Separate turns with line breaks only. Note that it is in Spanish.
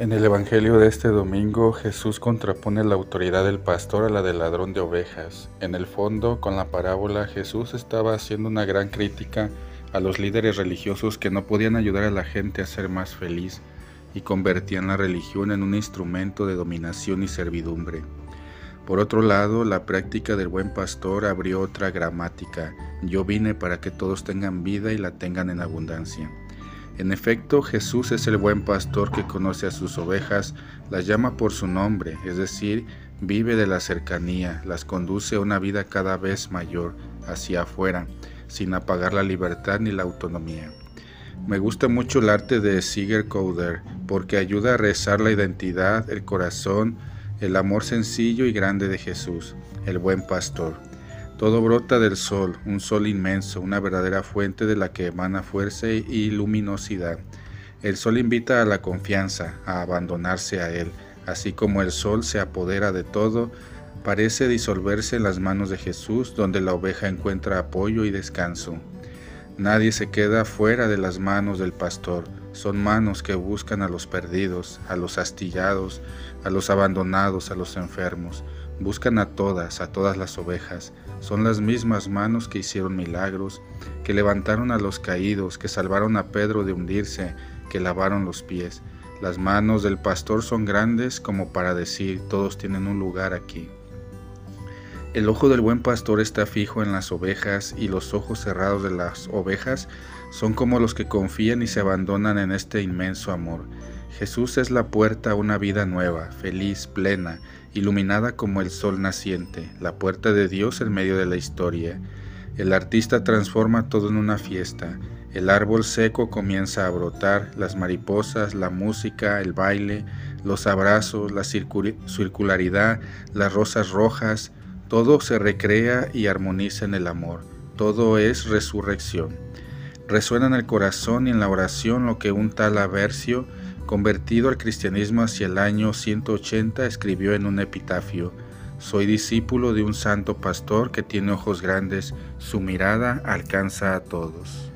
En el Evangelio de este domingo Jesús contrapone la autoridad del pastor a la del ladrón de ovejas. En el fondo, con la parábola, Jesús estaba haciendo una gran crítica a los líderes religiosos que no podían ayudar a la gente a ser más feliz y convertían la religión en un instrumento de dominación y servidumbre. Por otro lado, la práctica del buen pastor abrió otra gramática. Yo vine para que todos tengan vida y la tengan en abundancia. En efecto, Jesús es el buen pastor que conoce a sus ovejas, las llama por su nombre, es decir, vive de la cercanía, las conduce a una vida cada vez mayor hacia afuera, sin apagar la libertad ni la autonomía. Me gusta mucho el arte de Siger Coder porque ayuda a rezar la identidad, el corazón, el amor sencillo y grande de Jesús, el buen pastor. Todo brota del sol, un sol inmenso, una verdadera fuente de la que emana fuerza y luminosidad. El sol invita a la confianza, a abandonarse a él, así como el sol se apodera de todo, parece disolverse en las manos de Jesús, donde la oveja encuentra apoyo y descanso. Nadie se queda fuera de las manos del pastor, son manos que buscan a los perdidos, a los astillados, a los abandonados, a los enfermos. Buscan a todas, a todas las ovejas. Son las mismas manos que hicieron milagros, que levantaron a los caídos, que salvaron a Pedro de hundirse, que lavaron los pies. Las manos del pastor son grandes como para decir, todos tienen un lugar aquí. El ojo del buen pastor está fijo en las ovejas y los ojos cerrados de las ovejas son como los que confían y se abandonan en este inmenso amor. Jesús es la puerta a una vida nueva, feliz, plena, iluminada como el sol naciente, la puerta de Dios en medio de la historia. El artista transforma todo en una fiesta. El árbol seco comienza a brotar, las mariposas, la música, el baile, los abrazos, la circularidad, las rosas rojas, todo se recrea y armoniza en el amor. Todo es resurrección. Resuena en el corazón y en la oración lo que un tal Aversio convertido al cristianismo hacia el año 180, escribió en un epitafio, Soy discípulo de un santo pastor que tiene ojos grandes, su mirada alcanza a todos.